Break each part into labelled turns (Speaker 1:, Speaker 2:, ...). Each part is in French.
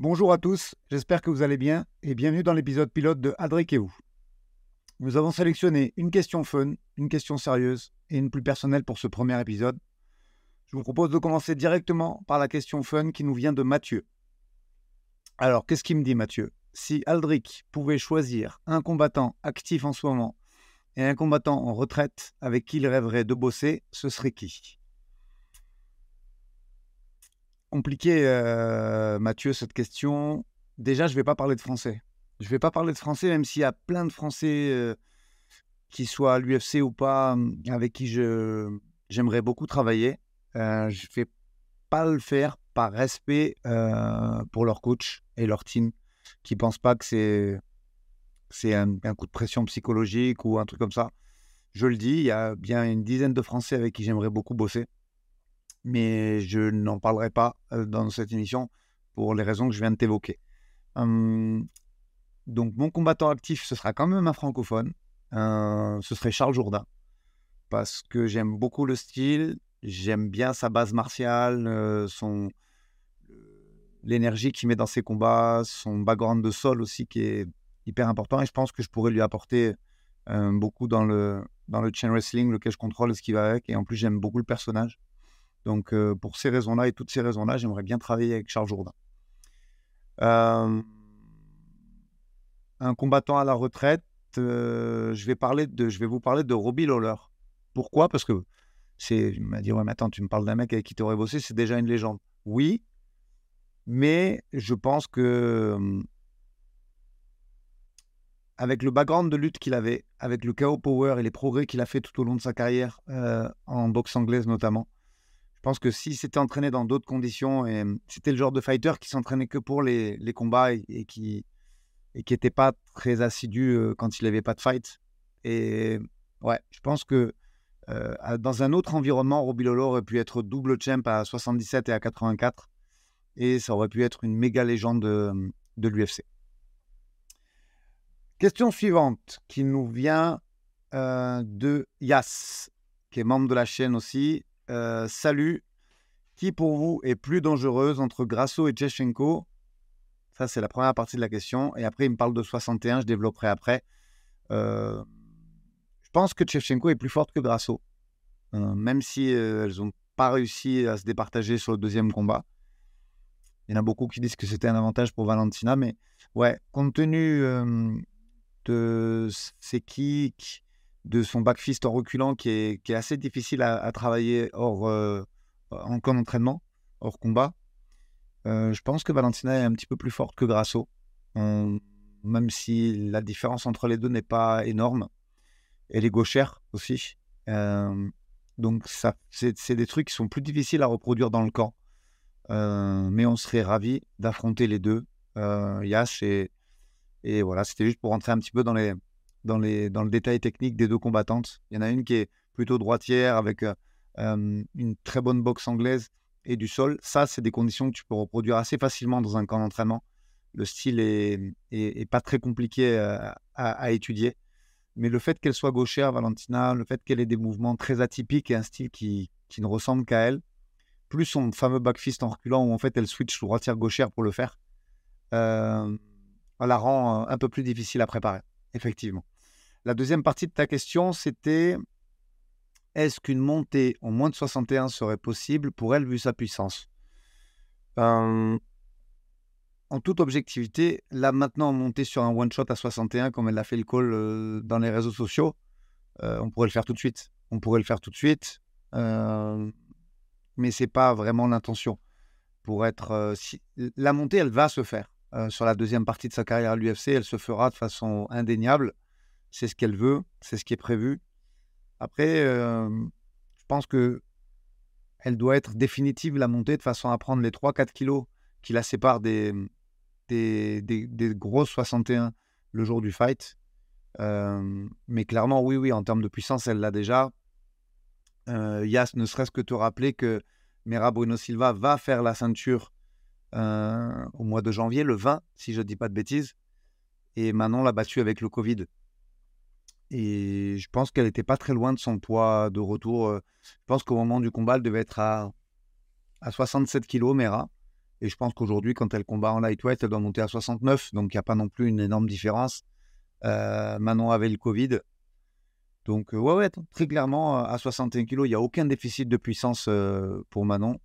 Speaker 1: Bonjour à tous, j'espère que vous allez bien et bienvenue dans l'épisode pilote de Adric et vous. Nous avons sélectionné une question fun, une question sérieuse et une plus personnelle pour ce premier épisode. Je vous propose de commencer directement par la question fun qui nous vient de Mathieu. Alors, qu'est-ce qu'il me dit Mathieu? Si Aldric pouvait choisir un combattant actif en ce moment et un combattant en retraite avec qui il rêverait de bosser, ce serait qui? Compliqué, euh, Mathieu, cette question. Déjà, je ne vais pas parler de français. Je ne vais pas parler de français, même s'il y a plein de Français, euh, qui soient à l'UFC ou pas, hum, avec qui je, j'aimerais beaucoup travailler. Euh, je ne vais pas le faire par respect pour leur coach et leur team, qui ne pensent pas que c'est, c'est un, coup de pression psychologique ou un truc comme ça. Je le dis, il y a bien une dizaine de Français avec qui j'aimerais beaucoup bosser mais je n'en parlerai pas dans cette émission pour les raisons que je viens de t'évoquer. donc mon combattant actif, ce sera quand même un francophone. ce serait Charles Jourdain. Parce que j'aime beaucoup le style, j'aime bien sa base martiale, son l'énergie qu'il met dans ses combats, son background de sol aussi qui est hyper important. Et je pense que je pourrais lui apporter beaucoup dans le, dans le chain wrestling, lequel je contrôle ce qui va avec. Et en plus, j'aime beaucoup le personnage. Donc, pour ces raisons-là et toutes ces raisons-là, j'aimerais bien travailler avec Charles Jourdain. un combattant à la retraite, je, vais parler de, je vais vous parler de Robbie Lawler. Pourquoi? Parce que c'est, il m'a dit ouais, mais attends, tu me parles d'un mec avec qui tu aurais bossé, c'est déjà une légende. Oui, mais je pense que avec le background de lutte qu'il avait, avec le KO Power et les progrès qu'il a fait tout au long de sa carrière en boxe anglaise notamment, je pense que s'il s'était entraîné dans d'autres conditions, et mmh, c'était le genre de fighter qui s'entraînait que pour les, combats et, qui n'était pas très assidu quand il n'avait pas de fight. Et ouais, je pense que dans un autre environnement, Robbie Lolo aurait pu être double champ à 77 et à 84. Et ça aurait pu être une méga légende de, mmh, de l'UFC. Question suivante qui nous vient de Yas, qui est membre de la chaîne aussi. Euh, salut. Qui pour vous est plus dangereuse entre Grasso et Tchechenko Ça, c'est la première partie de la question. Et après, il me parle de 61, je développerai après. Euh, je pense que Tchechenko est plus forte que Grasso, euh, même si elles n'ont pas réussi à se départager sur le deuxième combat. Il y en a beaucoup qui disent que c'était un avantage pour Valentina, mais ouais, compte tenu de ses kicks, de son backfist en reculant qui est, qui est assez difficile à, travailler hors, euh, en entraînement, hors combat. Euh, je pense que Valentina est un petit peu plus forte que Grasso, même si la différence entre les deux n'est pas énorme. Elle est gauchère aussi. Euh, donc, ça, c'est, des trucs qui sont plus difficiles à reproduire dans le camp. mais on serait ravi d'affronter les deux, Yash et, et voilà, c'était juste pour rentrer un petit peu dans les, dans, le détail technique des deux combattantes. Il y en a une qui est plutôt droitière avec euh, une très bonne boxe anglaise et du sol. Ça, c'est des conditions que tu peux reproduire assez facilement dans un camp d'entraînement. Le style est, pas très compliqué à, à, étudier. Mais le fait qu'elle soit gauchère, Valentina, le fait qu'elle ait des mouvements très atypiques et un style qui, ne ressemble qu'à elle, plus son fameux backfist en reculant où en fait elle switch droitière-gauchère pour le faire, euh, la rend un peu plus difficile à préparer, effectivement. La deuxième partie de ta question, c'était est-ce qu'une montée en moins de 61 serait possible pour elle vu sa puissance? En toute objectivité, là maintenant, monter sur un one-shot à 61, comme elle a fait le call euh, dans les réseaux sociaux, euh, on pourrait le faire tout de suite. On pourrait le faire tout de suite, euh, mais c'est pas vraiment l'intention. Pour être, si... la montée, elle va se faire sur la deuxième partie de sa carrière à l'UFC. Elle se fera de façon indéniable c'est ce qu'elle veut, c'est ce qui est prévu. Après, je pense que elle doit être définitive la montée de façon à prendre les 3-4 kilos qui la séparent des, des, des, grosses 61 le jour du fight. mais clairement, oui, oui, en termes de puissance, elle l'a déjà. Yas, ne serait-ce que te rappeler que Mera Bruno Silva va faire la ceinture mois de janvier, le 20, si je ne dis pas de bêtises. Et Manon l'a battu avec le Covid. Et je pense qu'elle n'était pas très loin de son poids de retour. Je pense qu'au moment du combat, elle devait être à, à 67 kg, Mera. Et je pense qu'aujourd'hui, quand elle combat en lightweight, elle doit monter à 69. Donc, il n'y a pas non plus une énorme différence. Euh, Manon avait le Covid. Donc, ouais, ouais, très clairement, à 61 kg, il n'y a aucun déficit de puissance pour Manon.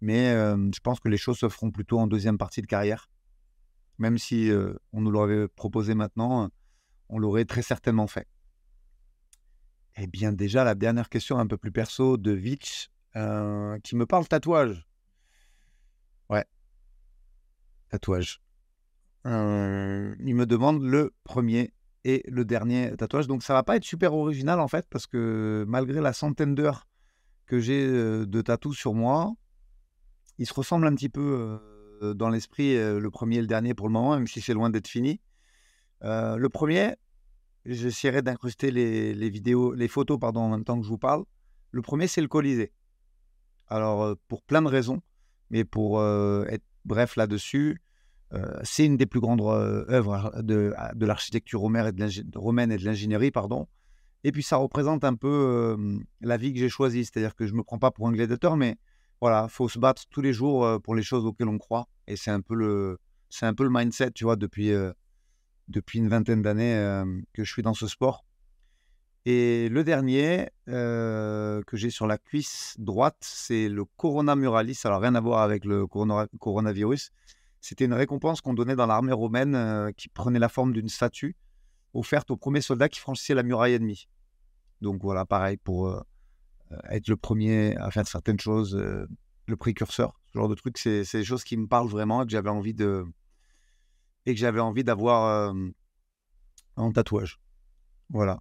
Speaker 1: Mais je pense que les choses se feront plutôt en deuxième partie de carrière. Même si on nous l'aurait proposé maintenant, on l'aurait très certainement fait. Eh bien, déjà, la dernière question un peu plus perso de Vitch, qui me parle tatouage. Ouais. Tatouage. il me demande le premier et le dernier tatouage. Donc, ça va pas être super original en fait, parce que malgré la centaine d'heures que j'ai de tatous sur moi, ils se ressemblent un petit peu dans l'esprit, le premier et le dernier pour le moment, même si c'est loin d'être fini. le premier, j'essaierai d'incruster les, vidéos, les photos pardon, en même temps que je vous parle. Le premier, c'est le Colisée. Alors, pour plein de raisons, mais pour être bref là-dessus, c'est une des plus grandes œuvres de, de l'architecture romaine et de l'ingénierie, pardon. Et puis ça représente un peu la vie que j'ai choisie, c'est-à-dire que je me prends pas pour un gladiateur, mais voilà, faut se battre tous les jours pour les choses auxquelles on croit. Et c'est un peu le, c'est un peu le mindset, tu vois, depuis, depuis une vingtaine d'années que je suis dans ce sport. Et le dernier que j'ai sur la cuisse droite, c'est le Corona Muralis. Alors rien à voir avec le coronavirus. C'était une récompense qu'on donnait dans l'armée romaine qui prenait la forme d'une statue offerte aux premiers soldats qui franchissaient la muraille ennemie. Donc voilà, pareil pour être le premier à faire certaines choses, euh, le précurseur, ce genre de trucs, c'est des choses qui me parlent vraiment et que j'avais envie de et que j'avais envie d'avoir euh, en tatouage. Voilà.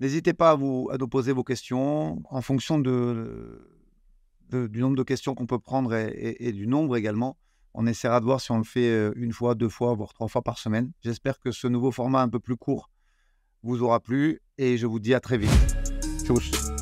Speaker 1: N'hésitez pas à, vous, à nous poser vos questions en fonction de, du nombre de questions qu'on peut prendre et, du nombre également. On essaiera de voir si on le fait une fois, deux fois, voire trois fois par semaine. J'espère que ce nouveau format un peu plus court vous aura plu et je vous dis à très vite. Tchuss